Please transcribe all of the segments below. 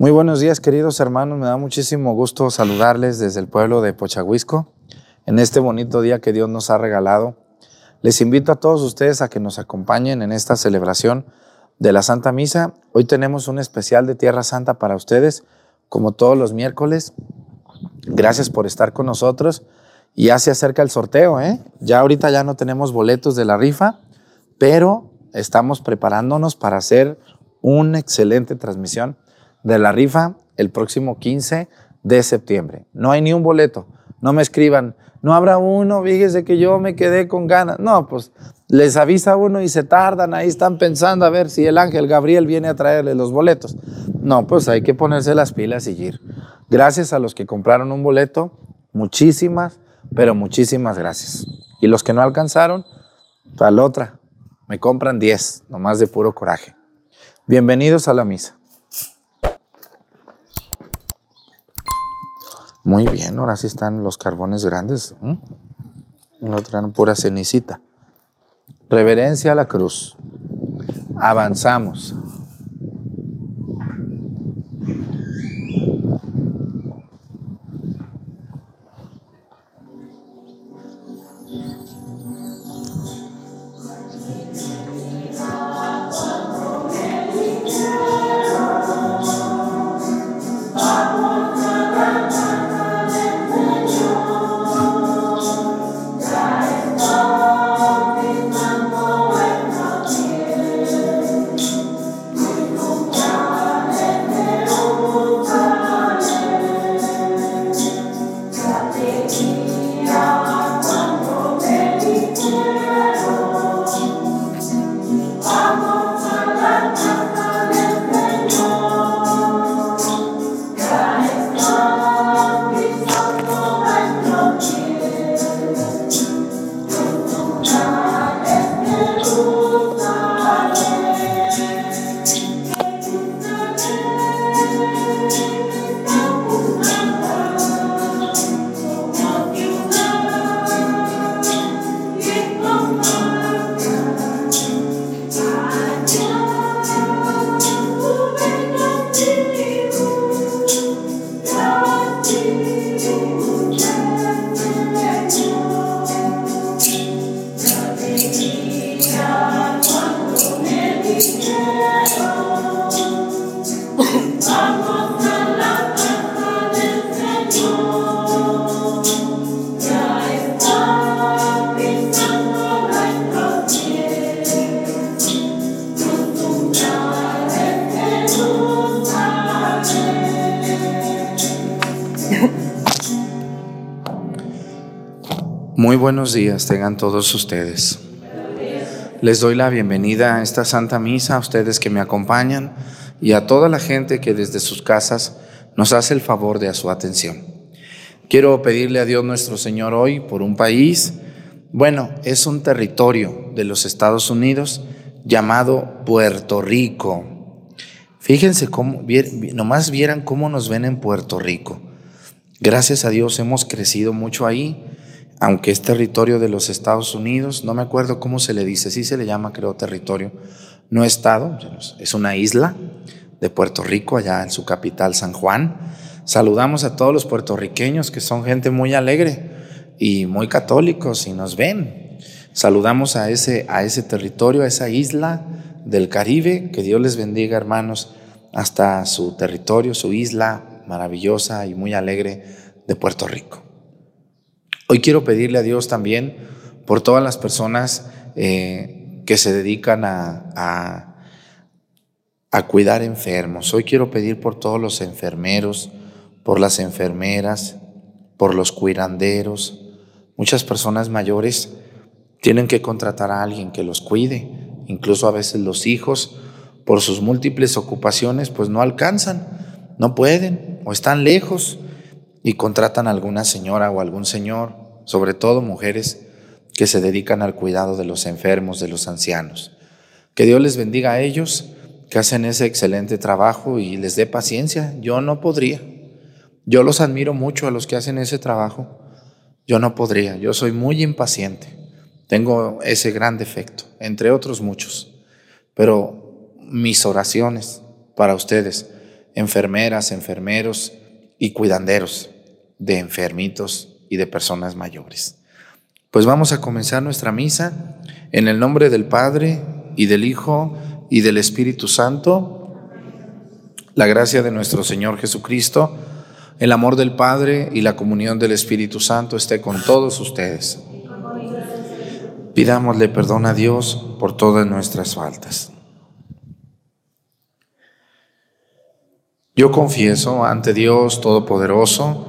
Muy buenos días, queridos hermanos. Me da muchísimo gusto saludarles desde el pueblo de Pochahuisco en este bonito día que Dios nos ha regalado. Les invito a todos ustedes a que nos acompañen en esta celebración de la Santa Misa. Hoy tenemos un especial de Tierra Santa para ustedes, como todos los miércoles. Gracias por estar con nosotros. Y ya se acerca el sorteo, ¿eh? Ya ahorita ya no tenemos boletos de la rifa, pero estamos preparándonos para hacer una excelente transmisión de la rifa el próximo 15 de septiembre. No hay ni un boleto. No me escriban, no habrá uno, fíjese que yo me quedé con ganas. No, pues les avisa uno y se tardan, ahí están pensando a ver si el ángel Gabriel viene a traerle los boletos. No, pues hay que ponerse las pilas y ir. Gracias a los que compraron un boleto, muchísimas, pero muchísimas gracias. Y los que no alcanzaron, la otra, me compran 10, nomás de puro coraje. Bienvenidos a la misa. Muy bien, ahora sí están los carbones grandes. No traen pura cenicita. Reverencia a la cruz. Avanzamos. Buenos días tengan todos ustedes. Les doy la bienvenida a esta Santa Misa, a ustedes que me acompañan y a toda la gente que desde sus casas nos hace el favor de su atención. Quiero pedirle a Dios nuestro Señor hoy por un país, bueno, es un territorio de los Estados Unidos llamado Puerto Rico. Fíjense cómo, nomás vieran cómo nos ven en Puerto Rico. Gracias a Dios hemos crecido mucho ahí aunque es territorio de los Estados Unidos, no me acuerdo cómo se le dice, sí se le llama, creo, territorio, no estado, es una isla de Puerto Rico, allá en su capital, San Juan. Saludamos a todos los puertorriqueños que son gente muy alegre y muy católicos y nos ven. Saludamos a ese, a ese territorio, a esa isla del Caribe, que Dios les bendiga, hermanos, hasta su territorio, su isla maravillosa y muy alegre de Puerto Rico. Hoy quiero pedirle a Dios también por todas las personas eh, que se dedican a, a, cuidar enfermos. Hoy quiero pedir por todos los enfermeros, por las enfermeras, por los cuidanderos. Muchas personas mayores tienen que contratar a alguien que los cuide. Incluso a veces los hijos, por sus múltiples ocupaciones, pues no alcanzan, no pueden o están lejos y contratan a alguna señora o algún señor, sobre todo mujeres que se dedican al cuidado de los enfermos, de los ancianos. Que Dios les bendiga a ellos, que hacen ese excelente trabajo y les dé paciencia. Yo no podría. Yo los admiro mucho a los que hacen ese trabajo. Yo no podría. Yo soy muy impaciente. Tengo ese gran defecto, entre otros muchos. Pero mis oraciones para ustedes enfermeras, enfermeros y cuidanderos de enfermitos y de personas mayores. Pues vamos a comenzar nuestra misa en el nombre del Padre y del Hijo y del Espíritu Santo. La gracia de nuestro Señor Jesucristo, el amor del Padre y la comunión del Espíritu Santo esté con todos ustedes. Pidámosle perdón a Dios por todas nuestras faltas. Yo confieso ante Dios Todopoderoso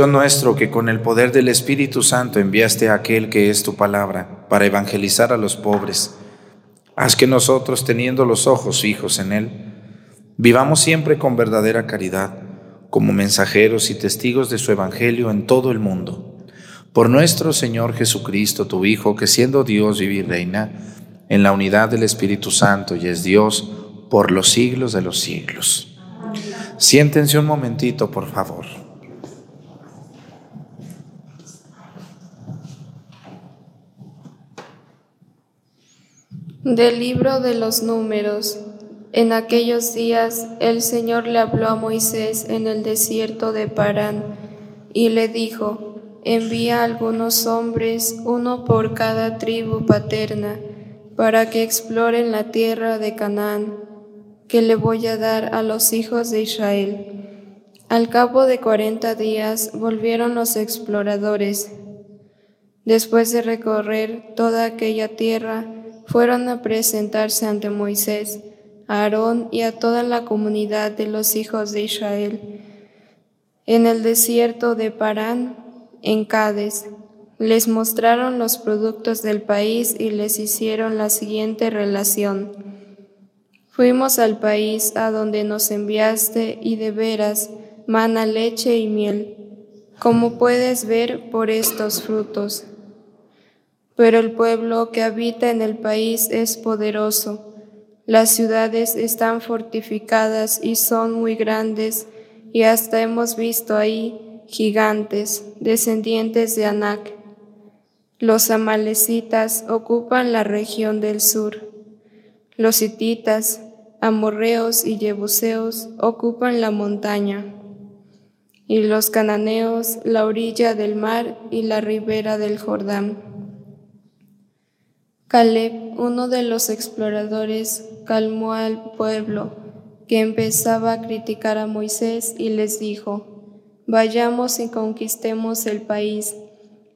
Dios nuestro, que con el poder del Espíritu Santo enviaste a aquel que es tu palabra para evangelizar a los pobres, haz que nosotros, teniendo los ojos fijos en Él, vivamos siempre con verdadera caridad, como mensajeros y testigos de su Evangelio en todo el mundo. Por nuestro Señor Jesucristo, tu Hijo, que siendo Dios vive y reina, en la unidad del Espíritu Santo y es Dios por los siglos de los siglos. Siéntense un momentito, por favor. Del libro de los números. En aquellos días el Señor le habló a Moisés en el desierto de Parán y le dijo, envía algunos hombres, uno por cada tribu paterna para que exploren la tierra de Canaán, que le voy a dar a los hijos de Israel. Al cabo de cuarenta días volvieron los exploradores. Después de recorrer toda aquella tierra, fueron a presentarse ante Moisés, Aarón y a toda la comunidad de los hijos de Israel. En el desierto de Parán, en Cádiz, les mostraron los productos del país y les hicieron la siguiente relación. Fuimos al país a donde nos enviaste y de veras mana leche y miel, como puedes ver por estos frutos. Pero el pueblo que habita en el país es poderoso, las ciudades están fortificadas y son muy grandes, y hasta hemos visto ahí gigantes, descendientes de Anac los amalecitas ocupan la región del sur. Los hititas, amorreos y jebuseos ocupan la montaña. Y los cananeos la orilla del mar y la ribera del Jordán. Caleb, uno de los exploradores, calmó al pueblo que empezaba a criticar a Moisés y les dijo, vayamos y conquistemos el país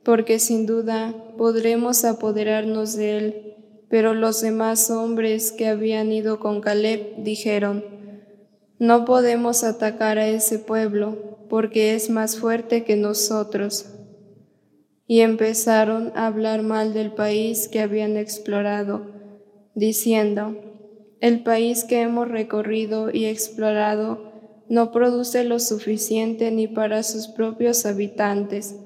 porque sin duda podremos apoderarnos de él. Pero los demás hombres que habían ido con Caleb dijeron, no podemos atacar a ese pueblo, porque es más fuerte que nosotros. Y empezaron a hablar mal del país que habían explorado, diciendo, el país que hemos recorrido y explorado no produce lo suficiente ni para sus propios habitantes.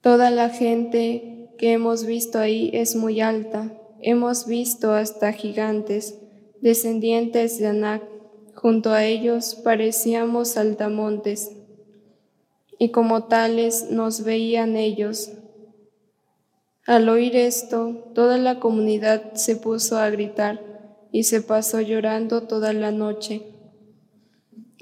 Toda la gente que hemos visto ahí es muy alta. Hemos visto hasta gigantes, descendientes de Anak, Junto a ellos parecíamos saltamontes, y como tales nos veían ellos. Al oír esto, toda la comunidad se puso a gritar y se pasó llorando toda la noche.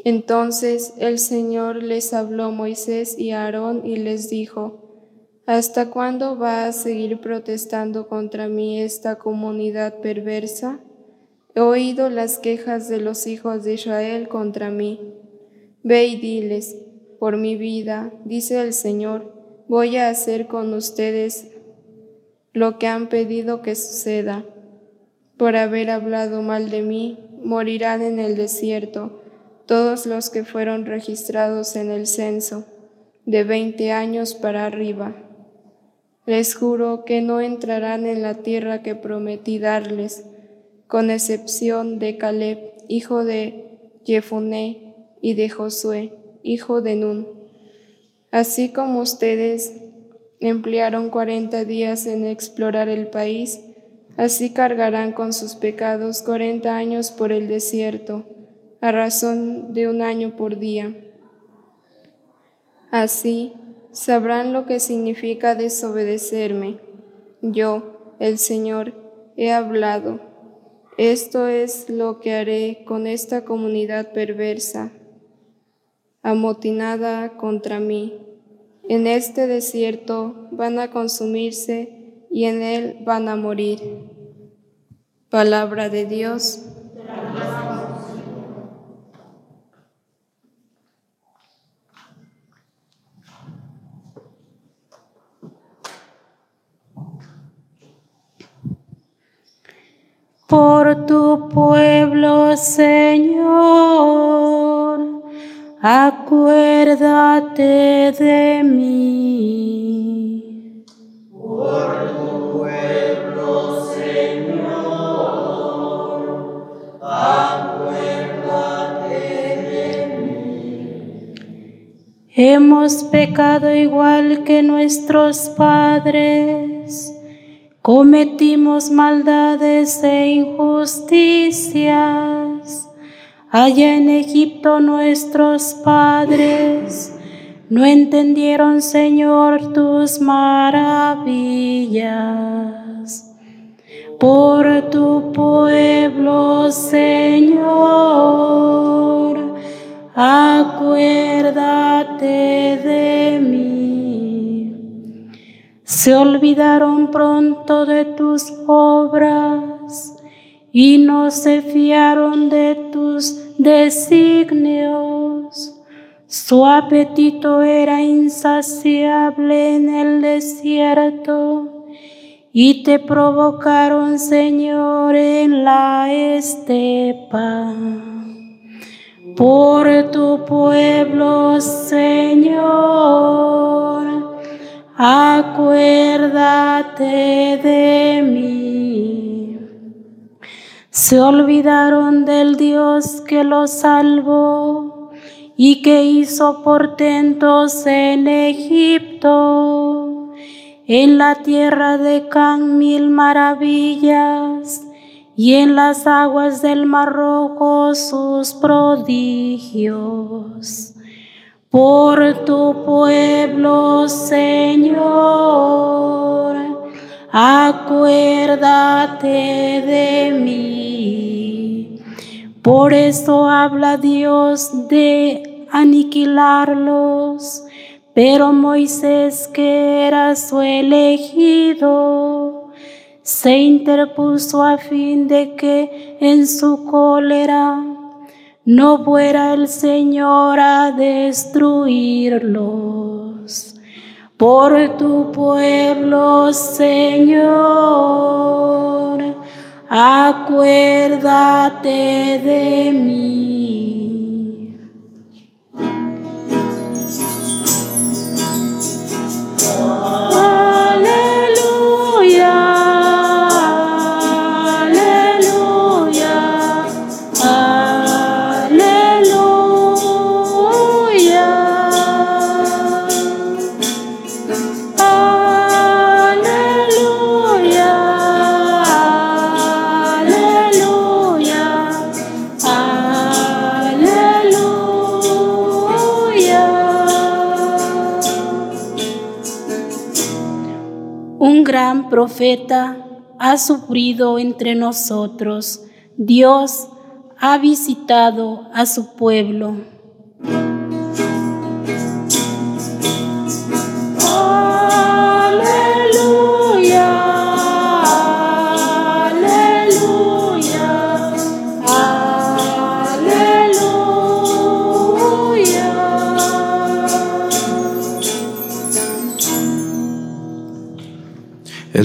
Entonces el Señor les habló a Moisés y a Aarón y les dijo, ¿Hasta cuándo va a seguir protestando contra mí esta comunidad perversa? He oído las quejas de los hijos de Israel contra mí. Ve y diles, por mi vida, dice el Señor, voy a hacer con ustedes lo que han pedido que suceda. Por haber hablado mal de mí, morirán en el desierto todos los que fueron registrados en el censo, de veinte años para arriba. Les juro que no entrarán en la tierra que prometí darles, con excepción de Caleb, hijo de Jefuné, y de Josué, hijo de Nun. Así como ustedes emplearon cuarenta días en explorar el país, así cargarán con sus pecados cuarenta años por el desierto, a razón de un año por día. Así sabrán lo que significa desobedecerme. Yo, el Señor, he hablado. Esto es lo que haré con esta comunidad perversa, amotinada contra mí. En este desierto van a consumirse y en él van a morir. Palabra de Dios. por tu pueblo, Señor, acuérdate de mí. Por tu pueblo, Señor, acuérdate de mí. Hemos pecado igual que nuestros padres cometimos maldades e injusticias. Allá en Egipto nuestros padres no entendieron, Señor, tus maravillas. Por tu pueblo, Señor, acuérdate de mí. Se olvidaron pronto de tus obras y no se fiaron de tus designios. Su apetito era insaciable en el desierto y te provocaron, Señor, en la estepa. Por tu pueblo, Señor acuérdate de mí. Se olvidaron del Dios que los salvó y que hizo portentos en Egipto, en la tierra de Can mil maravillas y en las aguas del Mar Rojo sus prodigios. Por tu pueblo, Señor, acuérdate de mí. Por eso habla Dios de aniquilarlos, pero Moisés, que era su elegido, se interpuso a fin de que en su cólera no fuera el Señor a destruirlos. Por tu pueblo, Señor, acuérdate de mí. Profeta ha sufrido entre nosotros. Dios ha visitado a su pueblo.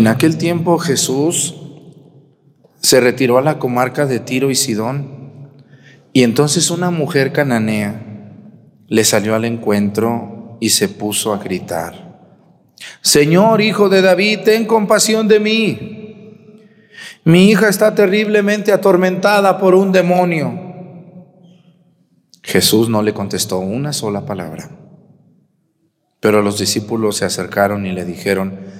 En aquel tiempo Jesús se retiró a la comarca de Tiro y Sidón y entonces una mujer cananea le salió al encuentro y se puso a gritar, Señor, hijo de David, ten compasión de mí. Mi hija está terriblemente atormentada por un demonio. Jesús no le contestó una sola palabra, pero los discípulos se acercaron y le dijeron,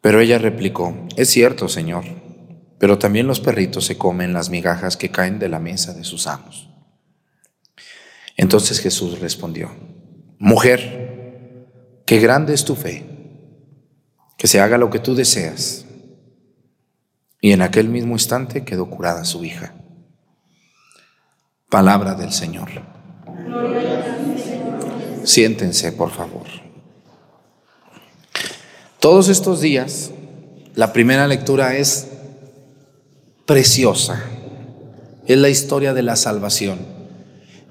Pero ella replicó, es cierto, Señor, pero también los perritos se comen las migajas que caen de la mesa de sus amos. Entonces Jesús respondió, mujer, qué grande es tu fe, que se haga lo que tú deseas. Y en aquel mismo instante quedó curada su hija. Palabra del Señor. Siéntense, por favor. Todos estos días, la primera lectura es preciosa. Es la historia de la salvación.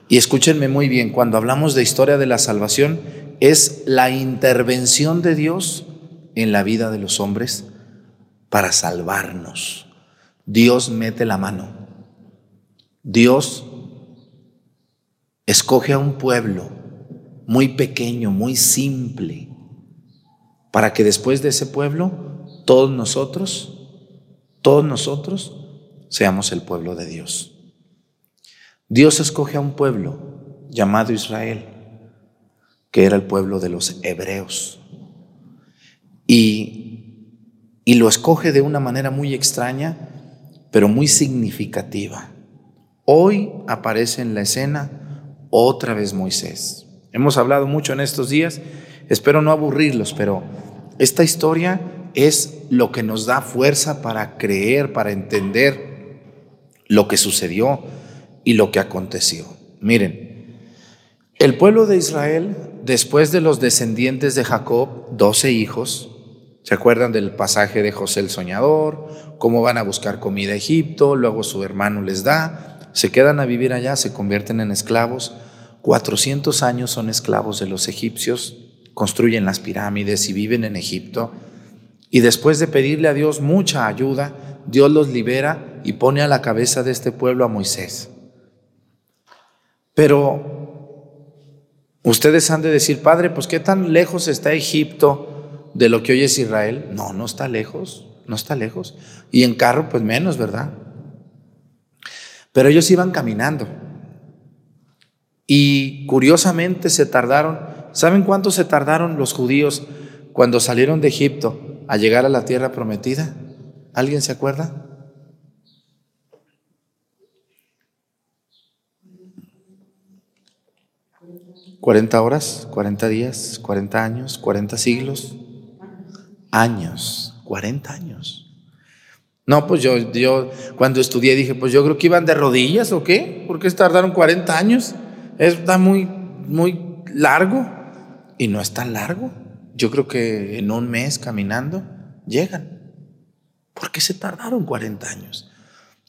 Y escúchenme muy bien, cuando hablamos de historia de la salvación, es la intervención de Dios en la vida de los hombres para salvarnos. Dios mete la mano. Dios escoge a un pueblo muy pequeño, muy simple, para que después de ese pueblo, todos nosotros, todos nosotros seamos el pueblo de Dios. Dios escoge a un pueblo llamado Israel, que era el pueblo de los hebreos, y, y lo escoge de una manera muy extraña, pero muy significativa. Hoy aparece en la escena otra vez Moisés. Hemos hablado mucho en estos días, espero no aburrirlos, pero esta historia es lo que nos da fuerza para creer, para entender lo que sucedió y lo que aconteció. Miren, el pueblo de Israel, después de los descendientes de Jacob, doce hijos, ¿se acuerdan del pasaje de José el Soñador? Cómo van a buscar comida a Egipto, luego su hermano les da, se quedan a vivir allá, se convierten en esclavos. 400 años son esclavos de los egipcios, construyen las pirámides y viven en Egipto. Y después de pedirle a Dios mucha ayuda, Dios los libera y pone a la cabeza de este pueblo a Moisés. Pero ustedes han de decir, Padre, pues ¿qué tan lejos está Egipto de lo que hoy es Israel? No, no está lejos, no está lejos. Y en carro, pues menos, ¿verdad? Pero ellos iban caminando. Y curiosamente se tardaron ¿Saben cuánto se tardaron los judíos cuando salieron de Egipto a llegar a la tierra prometida? ¿Alguien se acuerda? ¿40 horas? ¿40 días? ¿40 años? ¿40 siglos? Años, 40 años. No, pues yo, yo cuando estudié dije, pues yo creo que iban de rodillas o qué, ¿por qué tardaron 40 años? Está muy, muy largo y no es tan largo. Yo creo que en un mes caminando llegan. ¿Por qué se tardaron 40 años?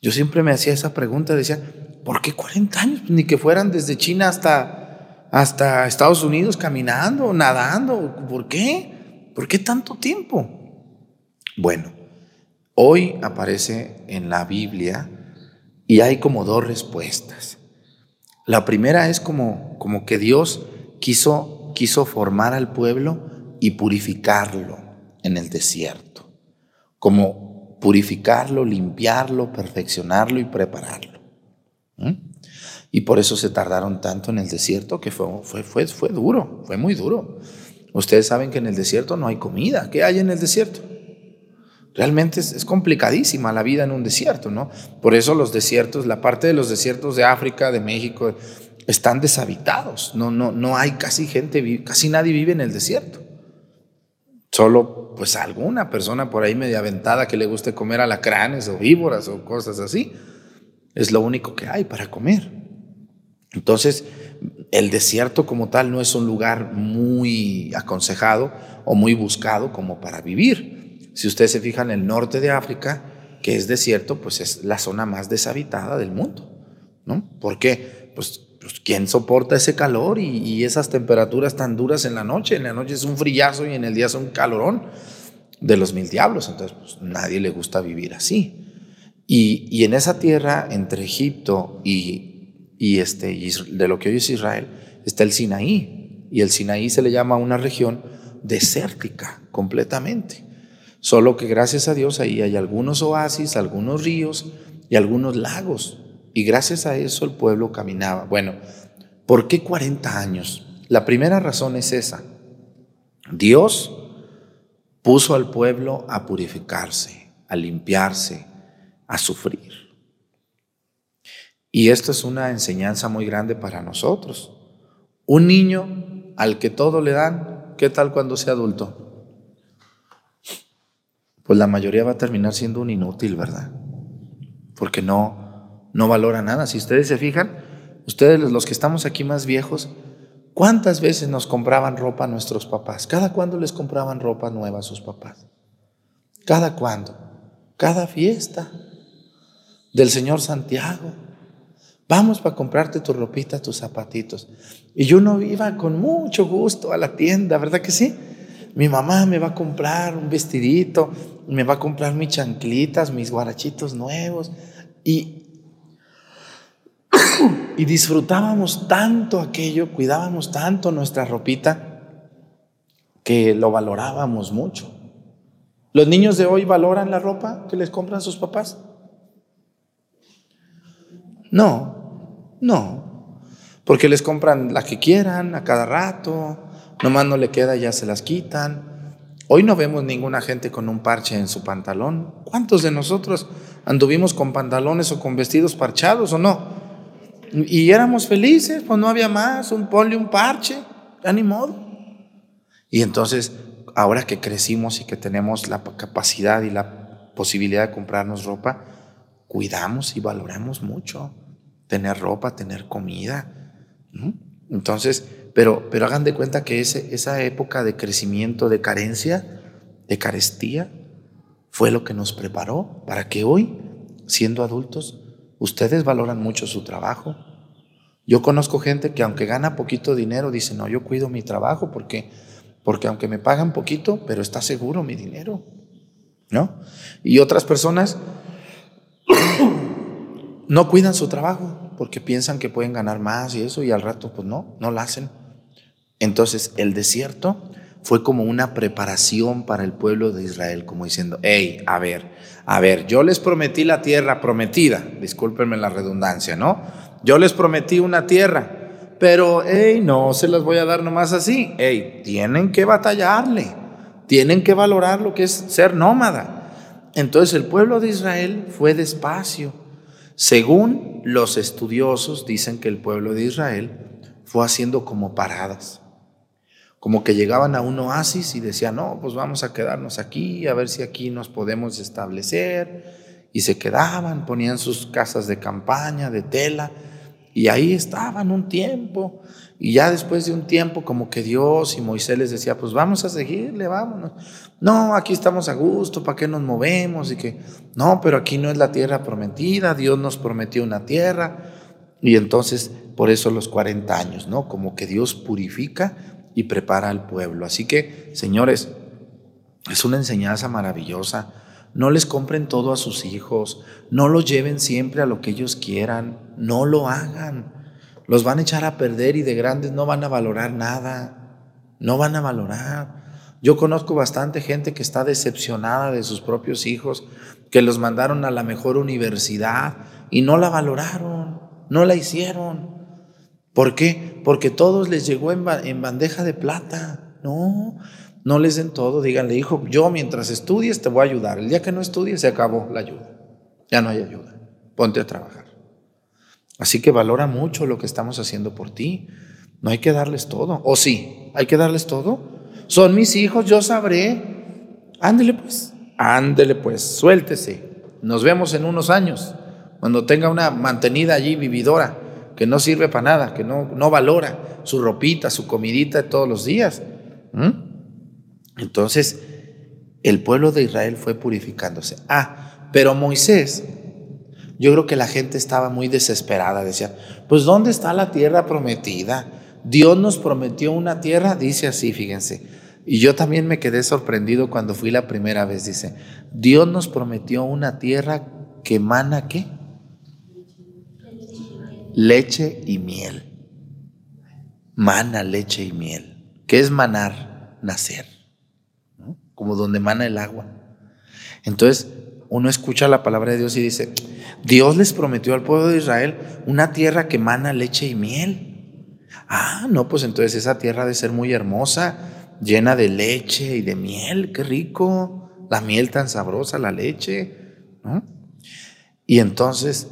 Yo siempre me hacía esa pregunta, decía, ¿por qué 40 años? Ni que fueran desde China hasta, hasta Estados Unidos caminando, nadando. ¿Por qué? ¿Por qué tanto tiempo? Bueno, hoy aparece en la Biblia y hay como dos respuestas. La primera es como, como que Dios quiso, quiso formar al pueblo y purificarlo en el desierto, como purificarlo, limpiarlo, perfeccionarlo y prepararlo. Y por eso se tardaron tanto en el desierto, que fue, fue, fue, fue duro, fue muy duro. Ustedes saben que en el desierto no hay comida. ¿Qué hay en el desierto? Realmente es, es, complicadísima la vida en un desierto, ¿no? Por eso los desiertos, la parte de los desiertos de África, de México, están deshabitados. No, no, no hay casi gente, casi nadie vive en el desierto. Solo pues alguna persona por ahí media aventada que le guste comer alacranes o víboras o cosas así. Es lo único que hay para comer. Entonces, el desierto como tal no es un lugar muy aconsejado o muy buscado como para vivir. Si ustedes se fijan, el norte de África, que es desierto, pues es la zona más deshabitada del mundo. ¿no? ¿Por qué? Pues pues, ¿quién soporta ese calor y, esas temperaturas tan duras en la noche? En la noche es un frillazo y en el día es un calorón de los mil diablos. Entonces, pues nadie le gusta vivir así. Y, en esa tierra, entre Egipto y, y este, de lo que hoy es Israel, está el Sinaí. Y el Sinaí se le llama una región desértica completamente. Solo que gracias a Dios ahí hay algunos oasis, algunos ríos y algunos lagos y gracias a eso el pueblo caminaba. Bueno, ¿por qué 40 años? La primera razón es esa. Dios puso al pueblo a purificarse, a limpiarse, a sufrir. Y esto es una enseñanza muy grande para nosotros. Un niño al que todo le dan, ¿qué tal cuando sea adulto? Pues la mayoría va a terminar siendo un inútil, ¿verdad? Porque no, no valora nada. Si ustedes se fijan, ustedes los que estamos aquí más viejos, ¿cuántas veces nos compraban ropa a nuestros papás? ¿Cada cuándo les compraban ropa nueva a sus papás? ¿Cada cuándo? Cada fiesta del Señor Santiago. Vamos para comprarte tu ropita, tus zapatitos. Y yo no iba con mucho gusto a la tienda, ¿verdad que sí? Mi mamá me va a comprar un vestidito, me va a comprar mis chanclitas, mis guarachitos nuevos. Y, y disfrutábamos tanto aquello, cuidábamos tanto nuestra ropita, que lo valorábamos mucho. ¿Los niños de hoy valoran la ropa que les compran sus papás? No, no, porque les compran la que quieran a cada rato, nomás no le queda, ya se las quitan. Hoy no vemos ninguna gente con un parche en su pantalón. ¿Cuántos de nosotros anduvimos con pantalones o con vestidos parchados o no? Y éramos felices, pues no había más, un ponle un parche, ya ni modo. Y entonces, ahora que crecimos y que tenemos la capacidad y la posibilidad de comprarnos ropa, cuidamos y valoramos mucho tener ropa, tener comida. Entonces, pero, pero hagan de cuenta que ese, esa época de crecimiento, de carencia, de carestía, fue lo que nos preparó para que hoy, siendo adultos, Ustedes valoran mucho su trabajo. Yo conozco gente que aunque gana poquito dinero, dice, no, yo cuido mi trabajo porque, porque aunque me pagan poquito, pero está seguro mi dinero. ¿No? Y otras personas no cuidan su trabajo porque piensan que pueden ganar más y eso y al rato pues no, no lo hacen. Entonces el desierto fue como una preparación para el pueblo de Israel, como diciendo, hey, a ver, a ver, yo les prometí la tierra prometida, discúlpenme la redundancia, ¿no? Yo les prometí una tierra, pero, hey, no se las voy a dar nomás así, hey, tienen que batallarle, tienen que valorar lo que es ser nómada. Entonces el pueblo de Israel fue despacio. Según los estudiosos, dicen que el pueblo de Israel fue haciendo como paradas como que llegaban a un oasis y decían, no, pues vamos a quedarnos aquí, a ver si aquí nos podemos establecer. Y se quedaban, ponían sus casas de campaña, de tela, Y ahí estaban un tiempo. Y ya después de un tiempo, como que Dios y Moisés les decía, pues vamos a seguirle, vámonos. No, aquí estamos a gusto, ¿para qué nos movemos? Y que, no, pero aquí no es la tierra prometida, Dios nos prometió una tierra. Y entonces, por eso los 40 años, ¿no? Como que Dios purifica y prepara al pueblo. Así que, señores, es una enseñanza maravillosa. No les compren todo a sus hijos, no los lleven siempre a lo que ellos quieran, no lo hagan. Los van a echar a perder y de grandes no van a valorar nada, no van a valorar. Yo conozco bastante gente que está decepcionada de sus propios hijos, que los mandaron a la mejor universidad y no la valoraron, no la hicieron. ¿Por qué? Porque todos les llegó en, bandeja de plata. No, no les den todo. Díganle, hijo, yo mientras estudies te voy a ayudar. El día que no estudies se acabó la ayuda. Ya no hay ayuda. Ponte a trabajar. Así que valora mucho lo que estamos haciendo por ti. No hay que darles todo. ¿O sí? ¿Hay que darles todo? Son mis hijos, yo sabré. Ándele pues. Ándele pues. Suéltese. Nos vemos en unos años. Cuando tenga una mantenida allí vividora que no sirve para nada, que no, no valora su ropita, su comidita todos los días. Entonces, el pueblo de Israel fue purificándose. Ah, pero Moisés, yo creo que la gente estaba muy desesperada, decía, pues ¿dónde está la tierra prometida? Dios nos prometió una tierra, dice así, fíjense. Y yo también me quedé sorprendido cuando fui la primera vez, dice, Dios nos prometió una tierra que emana qué? Leche y miel. Mana, leche y miel. ¿Qué es manar? Nacer. Como donde mana el agua. Entonces, uno escucha la palabra de Dios y dice, Dios les prometió al pueblo de Israel una tierra que mana leche y miel. Ah, no, pues entonces esa tierra debe ser muy hermosa, llena de leche y de miel, qué rico, la miel tan sabrosa, la leche. Y entonces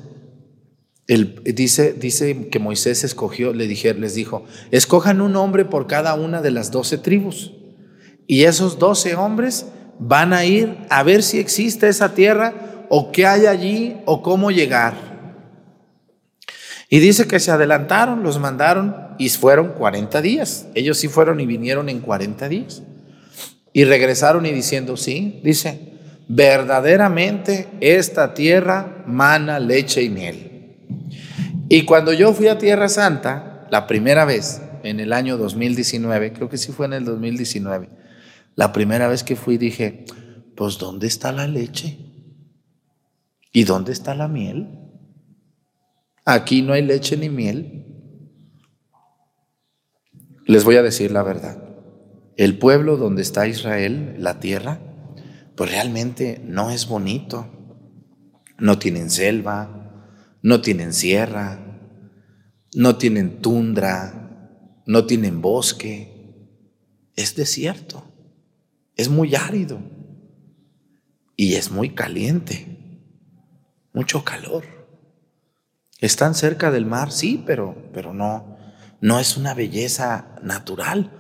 dice, que Moisés escogió, le les dijo, escojan un hombre por cada una de las doce tribus. Y esos doce hombres van a ir a ver si existe esa tierra o qué hay allí o cómo llegar. Y dice que se adelantaron, los mandaron y fueron 40 días. Ellos sí fueron y vinieron en 40 días. Y regresaron y diciendo, sí, dice, verdaderamente esta tierra mana leche y miel. Y cuando yo fui a Tierra Santa, la primera vez, en el año 2019, creo que sí fue en el 2019, la primera vez que fui dije, pues ¿dónde está la leche? ¿Y dónde está la miel? Aquí no hay leche ni miel. Les voy a decir la verdad. El pueblo donde está Israel, la tierra, pues realmente no es bonito. No tienen selva, no tienen sierra, no tienen tundra, no tienen bosque, es desierto, es muy árido y es muy caliente, mucho calor. Están cerca del mar, sí, pero, pero no, no es una belleza natural.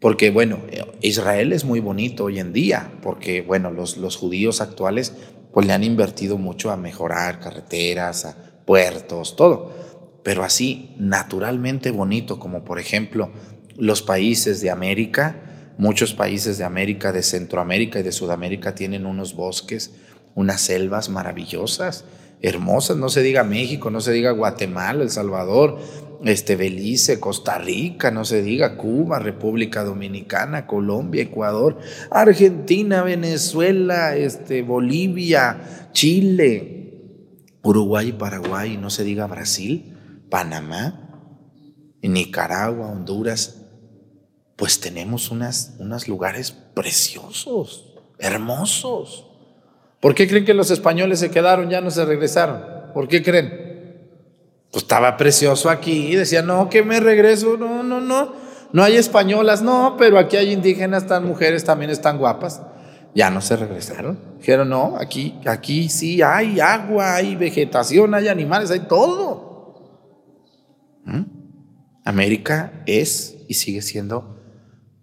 Porque bueno, Israel es muy bonito hoy en día, porque bueno, los, los judíos actuales pues le han invertido mucho a mejorar carreteras, a, puertos, todo. Pero así, naturalmente bonito, como por ejemplo los países de América, muchos países de América, de Centroamérica y de Sudamérica tienen unos bosques, unas selvas maravillosas, hermosas, no se diga México, no se diga Guatemala, El Salvador, este Belice, Costa Rica, no se diga Cuba, República Dominicana, Colombia, Ecuador, Argentina, Venezuela, este Bolivia, Chile, Uruguay Paraguay, no se diga Brasil, Panamá, Nicaragua, Honduras, pues tenemos unas, unos lugares preciosos, hermosos. ¿Por qué creen que los españoles se quedaron, ya no se regresaron? ¿Por qué creen? Pues estaba precioso aquí y decían, no, que me regreso, no, no, no, no hay españolas, no, pero aquí hay indígenas, están mujeres, también están guapas ya no se regresaron. Dijeron, no, aquí, aquí sí hay agua, hay vegetación, hay animales, hay todo. ¿Mm? América es y sigue siendo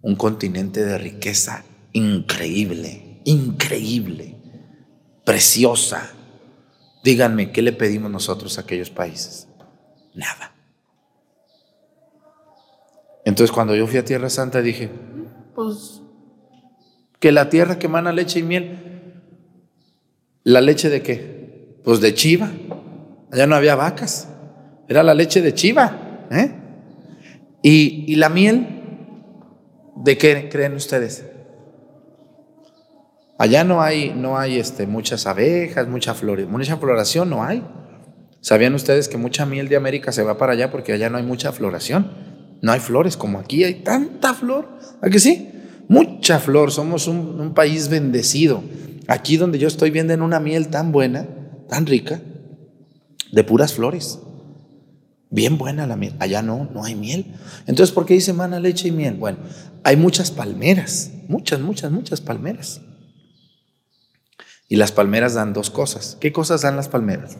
un continente de riqueza increíble, increíble, preciosa. Díganme, ¿qué le pedimos nosotros a aquellos países? nada. Entonces cuando yo fui a Tierra Santa dije, pues que la tierra que emana leche y miel, ¿la leche de qué? Pues de chiva. Allá no había vacas, era la leche de chiva. ¿eh? Y, y la miel, ¿de qué creen ustedes? Allá no hay, no hay este, muchas abejas, mucha, flor, mucha floración, no hay. ¿Sabían ustedes que mucha miel de América se va para allá porque allá no hay mucha floración? No hay flores como aquí, hay tanta flor. ¿A que sí? Mucha flor, somos un, país bendecido. Aquí donde yo estoy viendo una miel tan buena, tan rica, de puras flores. Bien buena la miel. Allá no, no hay miel. Entonces, ¿por qué dice mana, leche y miel? Bueno, hay muchas palmeras, muchas, muchas, muchas palmeras. Y las palmeras dan dos cosas. ¿Qué cosas dan las palmeras?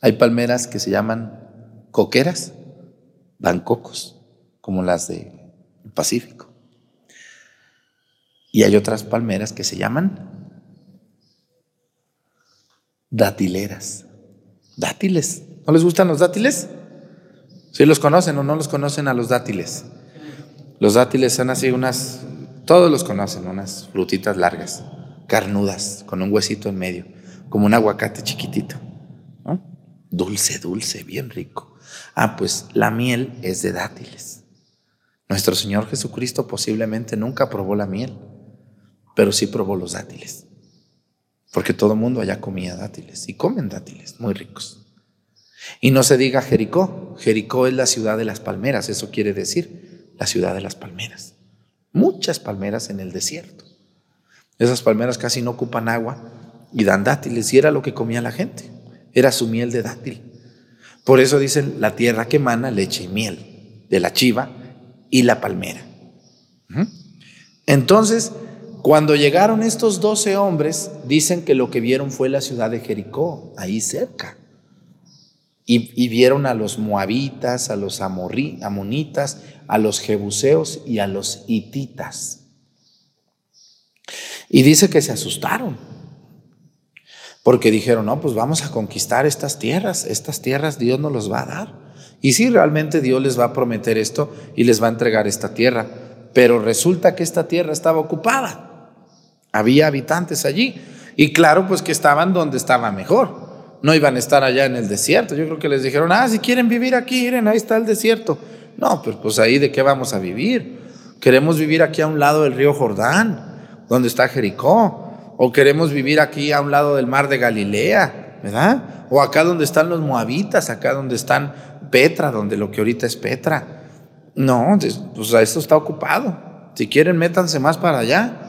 Hay palmeras que se llaman coqueras, dan cocos, como las del Pacífico. Y hay otras palmeras que se llaman datileras. Dátiles. ¿No les gustan los dátiles? ¿Sí los conocen o no los conocen a los dátiles? Los dátiles son así unas todos los conocen, unas frutitas largas, carnudas, con un huesito en medio, como un aguacate chiquitito. Dulce, dulce, bien rico. Ah, pues la miel es de dátiles. Nuestro Señor Jesucristo posiblemente nunca probó la miel, pero sí probó los dátiles. Porque todo el mundo allá comía dátiles y comen dátiles, muy ricos. Y no se diga Jericó. Jericó es la ciudad de las palmeras, eso quiere decir la ciudad de las palmeras muchas palmeras en el desierto. Esas palmeras casi no ocupan agua y dan dátiles y era lo que comía la gente, era su miel de dátil. Por eso dicen la tierra que emana leche y miel, de la chiva y la palmera. Entonces, cuando llegaron estos doce hombres, dicen que lo que vieron fue la ciudad de Jericó, ahí cerca. Y, vieron a los moabitas, a los amonitas, a los jebuseos y a los hititas. Y dice que se asustaron, porque dijeron, no, pues vamos a conquistar estas tierras, estas tierras Dios nos los va a dar. Y sí, realmente Dios les va a prometer esto y les va a entregar esta tierra, pero resulta que esta tierra estaba ocupada, había habitantes allí, y claro, pues que estaban donde estaba mejor no iban a estar allá en el desierto. Yo creo que les dijeron, ah, si quieren vivir aquí, miren, ahí está el desierto. No, pero pues ahí de qué vamos a vivir. Queremos vivir aquí a un lado del río Jordán, donde está Jericó. O queremos vivir aquí a un lado del mar de Galilea, ¿verdad? O acá donde están los moabitas, acá donde están Petra, donde lo que ahorita es Petra. No, pues esto está ocupado. Si quieren, métanse más para allá.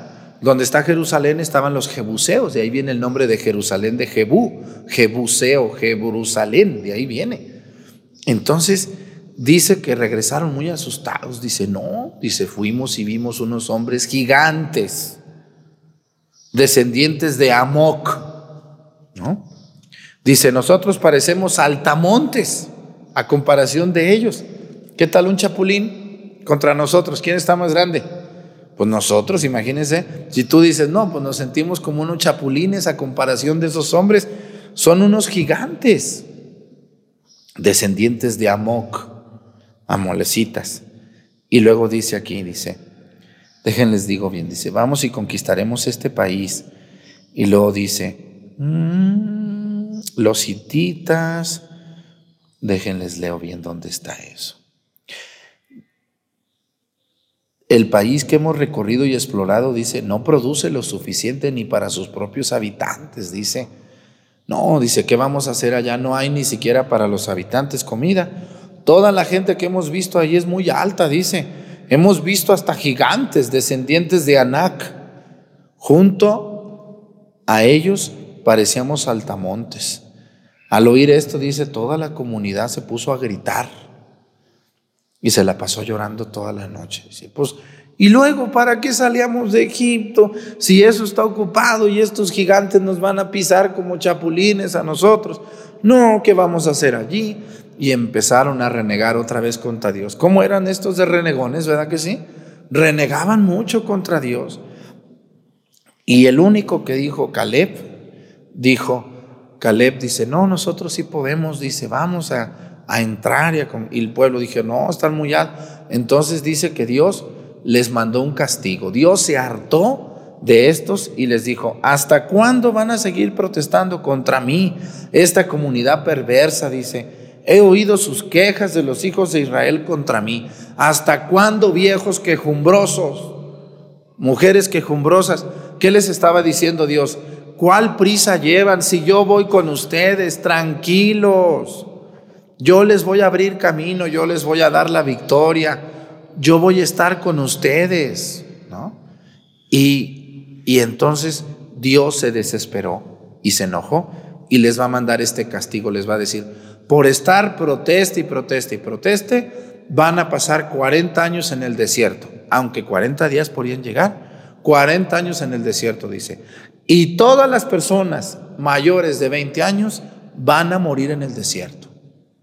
Donde está Jerusalén estaban los jebuseos, de ahí viene el nombre de Jerusalén de Jebú, Jebuseo, Jerusalén, de ahí viene. Entonces dice que regresaron muy asustados, dice, no, dice, fuimos y vimos unos hombres gigantes, descendientes de Amoc, ¿no? Dice, nosotros parecemos altamontes a comparación de ellos. ¿Qué tal un chapulín contra nosotros? ¿Quién está más grande? Pues nosotros, imagínense, si tú dices, no, pues nos sentimos como unos chapulines a comparación de esos hombres, son unos gigantes, descendientes de Amoc, amolecitas. Y luego dice aquí, dice, déjenles digo bien, dice, vamos y conquistaremos este país. Y luego dice, mm, los hititas, déjenles leo bien dónde está eso. El país que hemos recorrido y explorado, dice, no produce lo suficiente ni para sus propios habitantes, dice. No, dice, ¿qué vamos a hacer allá? No hay ni siquiera para los habitantes comida. Toda la gente que hemos visto allí es muy alta, dice. Hemos visto hasta gigantes, descendientes de Anac. Junto a ellos parecíamos altamontes. Al oír esto, dice, toda la comunidad se puso a gritar. Y se la pasó llorando toda la noche. Pues, y luego, ¿para qué salíamos de Egipto si eso está ocupado y estos gigantes nos van a pisar como chapulines a nosotros? No, ¿qué vamos a hacer allí? Y empezaron a renegar otra vez contra Dios. ¿Cómo eran estos de renegones, verdad que sí? Renegaban mucho contra Dios. Y el único que dijo, Caleb, dijo, Caleb dice, no, nosotros sí podemos, dice, vamos a, entrar. Y, el pueblo dice, no, están muy altos. Entonces dice que Dios les mandó un castigo. Dios se hartó de estos y les dijo, ¿hasta cuándo van a seguir protestando contra mí? Esta comunidad perversa, dice, He oído sus quejas de los hijos de Israel contra mí. ¿Hasta cuándo viejos quejumbrosos? Mujeres quejumbrosas. ¿Qué les estaba diciendo Dios? ¿Cuál prisa llevan si yo voy con ustedes? Tranquilos. Yo les voy a abrir camino, yo les voy a dar la victoria. Yo voy a estar con ustedes. ¿no? Y, y entonces Dios se desesperó y se enojó y les va a mandar este castigo. Les va a decir, por estar proteste y proteste y proteste, van a pasar 40 años en el desierto, aunque 40 días podrían llegar. 40 años en el desierto, dice. Y todas las personas mayores de 20 años van a morir en el desierto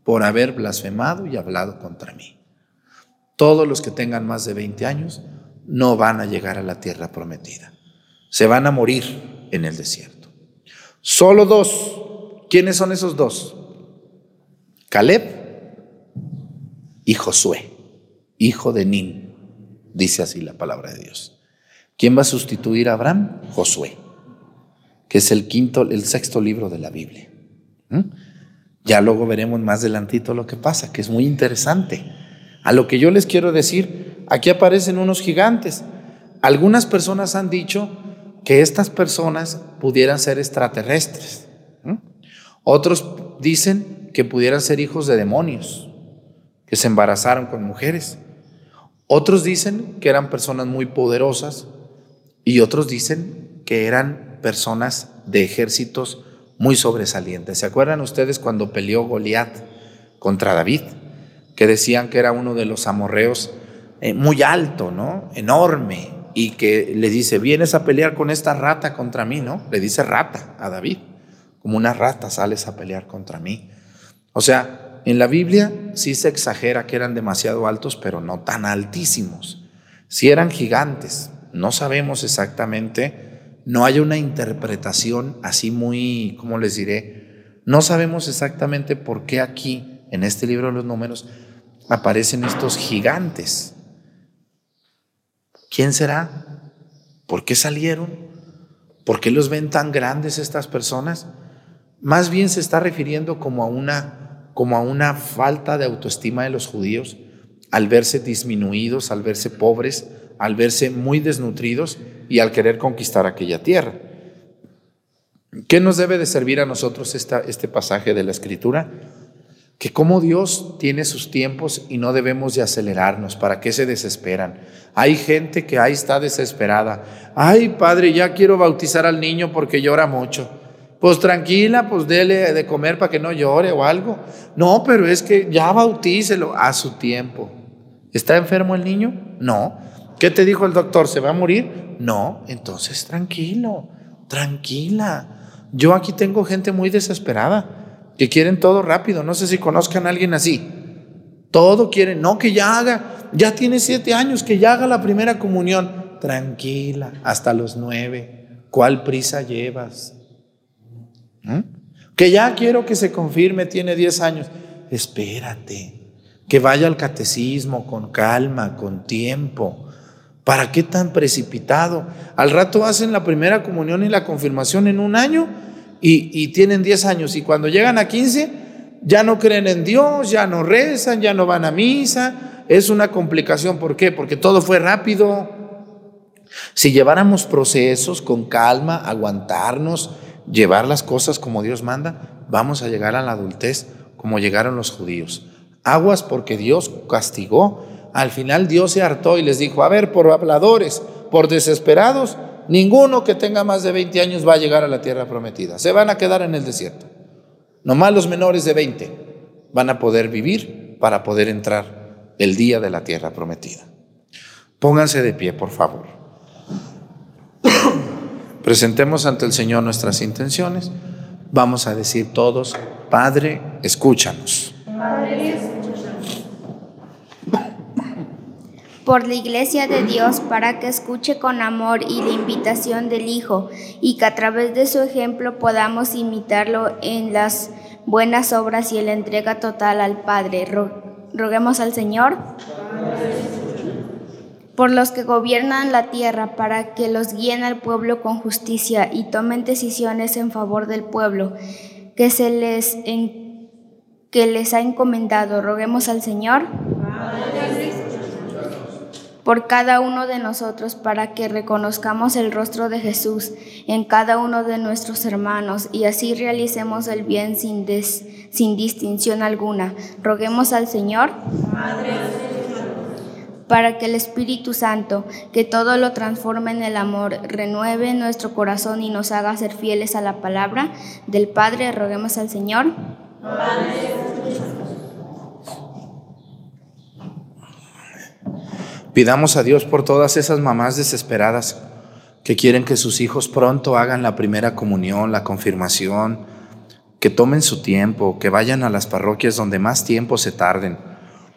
por haber blasfemado y hablado contra mí. Todos los que tengan más de 20 años no van a llegar a la tierra prometida. Se van a morir en el desierto. Solo dos. ¿Quiénes son esos dos? Caleb y Josué, hijo de Nin, dice así la palabra de Dios. ¿Quién va a sustituir a Abraham? Josué, que es el quinto, el sexto libro de la Biblia. ¿Mm? Ya luego veremos más adelantito lo que pasa, que es muy interesante. A lo que yo les quiero decir, aquí aparecen unos gigantes. Algunas personas han dicho que estas personas pudieran ser extraterrestres. ¿Mm? Otros dicen que pudieran ser hijos de demonios, que se embarazaron con mujeres. Otros dicen que eran personas muy poderosas y otros dicen que eran personas de ejércitos muy sobresalientes. ¿Se acuerdan ustedes cuando peleó Goliat contra David? Que decían que era uno de los amorreos eh, muy alto, ¿no? Enorme. Y que le dice, vienes a pelear con esta rata contra mí, ¿no? Le dice rata a David. Como una rata sales a pelear contra mí. O sea, en la Biblia sí se exagera que eran demasiado altos, pero no tan altísimos. Si eran gigantes, no sabemos exactamente, no hay una interpretación así muy, ¿cómo les diré? No sabemos exactamente por qué aquí, en este libro de los números, aparecen estos gigantes. ¿Quién será? ¿Por qué salieron? ¿Por qué los ven tan grandes estas personas? Más bien se está refiriendo como a una como a una falta de autoestima de los judíos al verse disminuidos, al verse pobres, al verse muy desnutridos y al querer conquistar aquella tierra. ¿Qué nos debe de servir a nosotros esta, este pasaje de la Escritura? Que como Dios tiene sus tiempos y no debemos de acelerarnos. ¿Para qué se desesperan? Hay gente que ahí está desesperada. Ay, Padre, ya quiero bautizar al niño porque llora mucho. Pues tranquila, pues dele de comer para que no llore o algo. No, pero es que ya bautícelo a su tiempo. ¿Está enfermo el niño? No. ¿Qué te dijo el doctor? ¿Se va a morir? No. Entonces tranquilo, tranquila. Yo aquí tengo gente muy desesperada que quieren todo rápido. No sé si conozcan a alguien así. Todo quieren, no que ya haga, ya tiene siete años, que ya haga la primera comunión. Tranquila, hasta los nueve. ¿Cuál prisa llevas? ¿Mm? Que ya quiero que se confirme, tiene 10 años. Espérate, que vaya al catecismo con calma, con tiempo. ¿Para qué tan precipitado? Al rato hacen la primera comunión y la confirmación en un año y, tienen 10 años. Y cuando llegan a 15, ya no creen en Dios, ya no rezan, ya no van a misa. Es una complicación. ¿Por qué? Porque todo fue rápido. Si lleváramos procesos con calma, aguantarnos, llevar las cosas como Dios manda, vamos a llegar a la adultez como llegaron los judíos. Aguas porque Dios castigó. Al final Dios se hartó y les dijo, a ver, por habladores, por desesperados, ninguno que tenga más de 20 años va a llegar a la tierra prometida. Se van a quedar en el desierto. Nomás los menores de 20 van a poder vivir para poder entrar el día de la tierra prometida. Pónganse de pie, por favor. Presentemos ante el Señor nuestras intenciones. Vamos a decir todos, Padre, escúchanos. Por la Iglesia de Dios para que escuche con amor y la invitación del Hijo y que a través de su ejemplo podamos imitarlo en las buenas obras y en la entrega total al Padre. roguemos al Señor por los que gobiernan la tierra para que los guíen al pueblo con justicia y tomen decisiones en favor del pueblo que se les que les ha encomendado. Roguemos al Señor por cada uno de nosotros para que reconozcamos el rostro de Jesús en cada uno de nuestros hermanos y así realicemos el bien sin, sin distinción alguna. Roguemos al Señor para que el Espíritu Santo, que todo lo transforme en el amor, renueve nuestro corazón y nos haga ser fieles a la palabra del Padre. Roguemos al Señor. Pidamos a Dios por todas esas mamás desesperadas que quieren que sus hijos pronto hagan la primera comunión, la confirmación, que tomen su tiempo, que vayan a las parroquias donde más tiempo se tarden,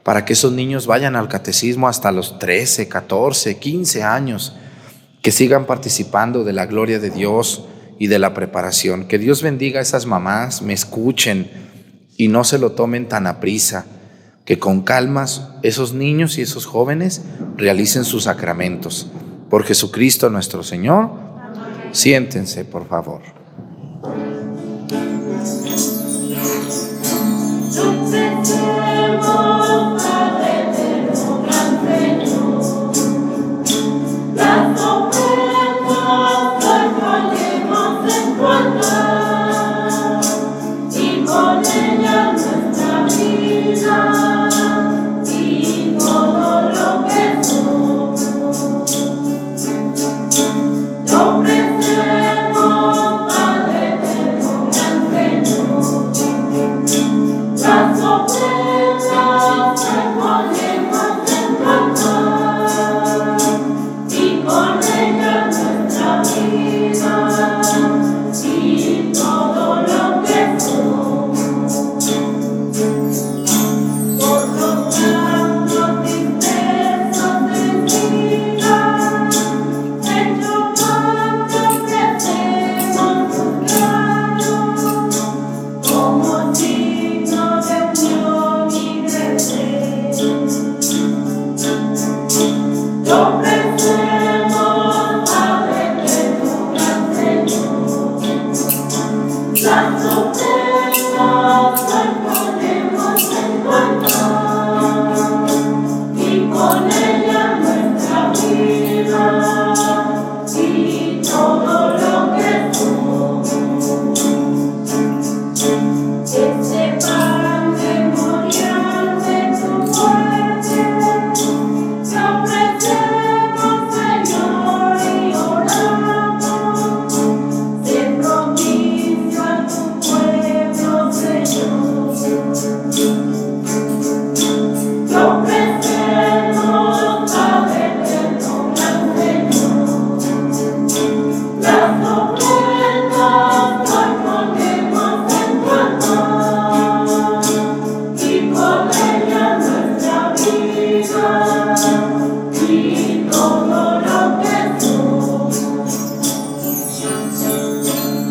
para que esos niños vayan al catecismo hasta los 13, 14, 15 años, que sigan participando de la gloria de Dios y de la preparación. Que Dios bendiga a esas mamás, me escuchen y no se lo tomen tan a prisa que con calmas esos niños y esos jóvenes realicen sus sacramentos. Por Jesucristo nuestro Señor, siéntense, por favor.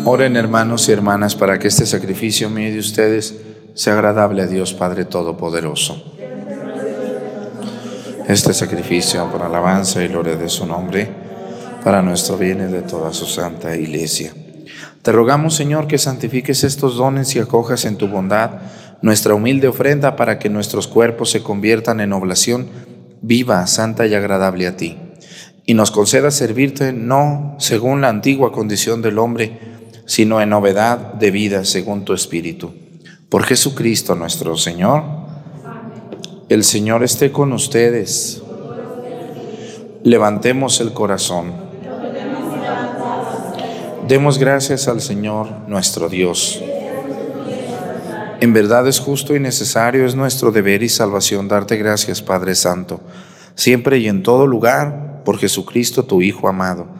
Oren hermanos y hermanas para que este sacrificio mío de ustedes sea agradable a Dios Padre Todopoderoso. Este sacrificio por alabanza y gloria de su nombre, para nuestro bien y de toda su santa iglesia. Te rogamos, Señor, que santifiques estos dones y acojas en tu bondad nuestra humilde ofrenda para que nuestros cuerpos se conviertan en oblación viva, santa y agradable a ti. Y nos conceda servirte no según la antigua condición del hombre, sino en novedad de vida según tu Espíritu. Por Jesucristo nuestro Señor. El Señor esté con ustedes. Levantemos el corazón. Demos gracias al Señor nuestro Dios. En verdad es justo y necesario, es nuestro deber y salvación darte gracias, Padre Santo, siempre y en todo lugar, por Jesucristo tu Hijo amado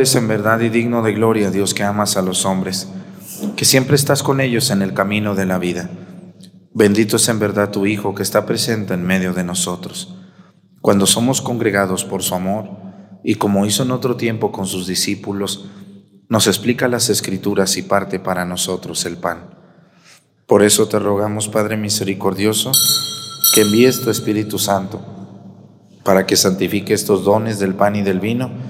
En verdad y digno de gloria, Dios que amas a los hombres, que siempre estás con ellos en el camino de la vida. Bendito es en verdad tu Hijo que está presente en medio de nosotros, cuando somos congregados por su amor y como hizo en otro tiempo con sus discípulos, nos explica las escrituras y parte para nosotros el pan. Por eso te rogamos, Padre misericordioso, que envíes tu Espíritu Santo para que santifique estos dones del pan y del vino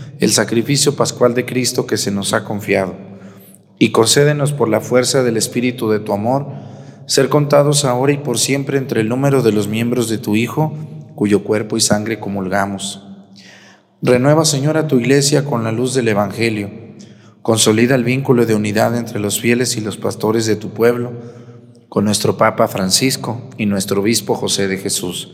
el sacrificio pascual de Cristo que se nos ha confiado, y concédenos por la fuerza del Espíritu de tu amor, ser contados ahora y por siempre entre el número de los miembros de tu Hijo, cuyo cuerpo y sangre comulgamos. Renueva, Señor, a tu iglesia con la luz del Evangelio. Consolida el vínculo de unidad entre los fieles y los pastores de tu pueblo, con nuestro Papa Francisco y nuestro Obispo José de Jesús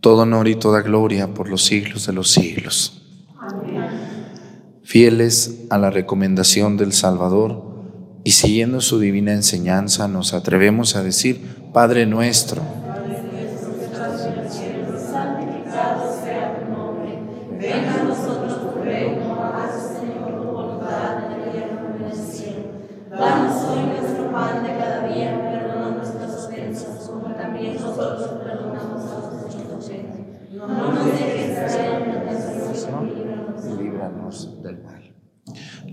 todo honor y toda gloria por los siglos de los siglos. Fieles a la recomendación del Salvador y siguiendo su divina enseñanza nos atrevemos a decir, Padre nuestro,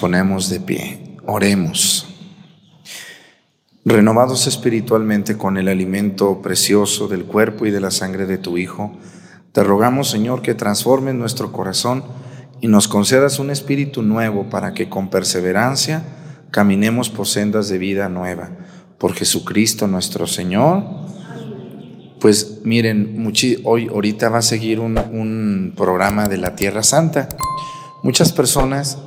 Ponemos de pie. Oremos. Renovados espiritualmente con el alimento precioso del cuerpo y de la sangre de tu Hijo, te rogamos, Señor, que transformes nuestro corazón y nos concedas un espíritu nuevo para que con perseverancia caminemos por sendas de vida nueva. Por Jesucristo nuestro Señor. Pues miren, hoy ahorita va a seguir un, un programa de la Tierra Santa. Muchas personas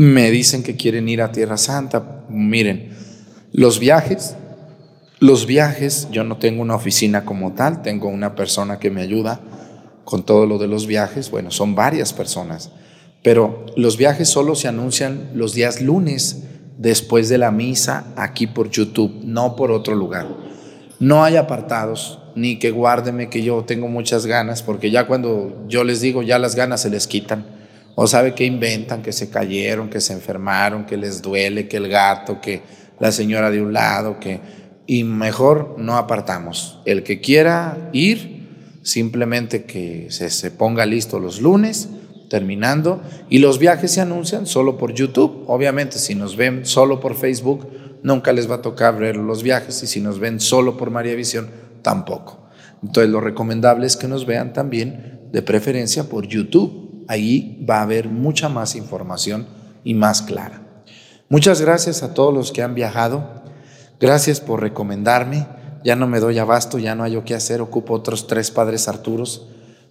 me dicen que quieren ir a Tierra Santa. Miren, los viajes, los viajes, yo no tengo una oficina como tal, tengo una persona que me ayuda con todo lo de los viajes, bueno, son varias personas, pero los viajes solo se anuncian los días lunes después de la misa aquí por YouTube, no por otro lugar. No hay apartados, ni que guárdeme que yo tengo muchas ganas, porque ya cuando yo les digo, ya las ganas se les quitan. O sabe que inventan, que se cayeron, que se enfermaron, que les duele, que el gato, que la señora de un lado, que... Y mejor no apartamos. El que quiera ir, simplemente que se, se ponga listo los lunes, terminando, y los viajes se anuncian solo por YouTube. Obviamente, si nos ven solo por Facebook, nunca les va a tocar ver los viajes, y si nos ven solo por María Visión, tampoco. Entonces, lo recomendable es que nos vean también, de preferencia, por YouTube. Ahí va a haber mucha más información y más clara. Muchas gracias a todos los que han viajado. Gracias por recomendarme ya no me doy abasto, ya no hay yo qué hacer, ocupo otros tres padres Arturos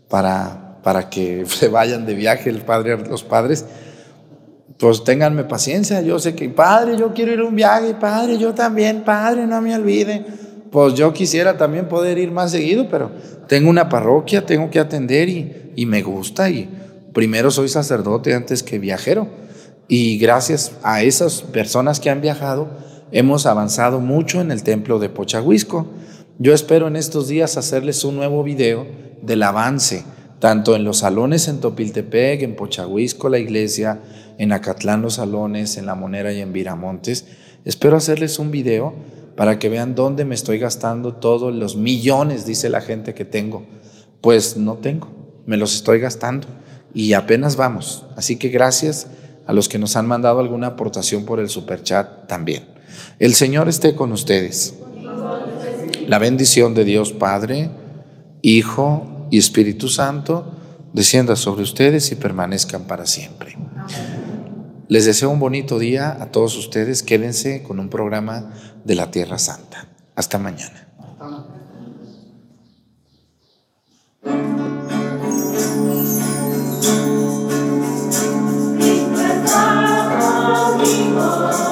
para, para que se vayan de viaje el padre, los padres. Pues ténganme paciencia, yo sé que, padre, yo quiero ir un viaje, padre, yo también, padre, no me olvide. Pues yo quisiera también poder ir más seguido, pero tengo una parroquia, tengo que atender y, y me gusta y primero soy sacerdote antes que viajero. Y gracias a esas personas que han viajado, hemos avanzado mucho en el templo de Pochahuisco. Yo espero en estos días hacerles un nuevo video del avance, tanto en los salones en Topiltepec, en Pochahuisco, la iglesia, en Acatlán los salones, en La Monera y en Viramontes. Espero hacerles un video para que vean dónde me estoy gastando todos los millones, dice la gente que tengo. Pues no tengo, me los estoy gastando y apenas vamos. Así que gracias a los que nos han mandado alguna aportación por el superchat también. El Señor esté con ustedes. La bendición de Dios Padre, Hijo y Espíritu Santo descienda sobre ustedes y permanezcan para siempre. Les deseo un bonito día a todos ustedes. Quédense con un programa de la Tierra Santa. Hasta mañana. anymore.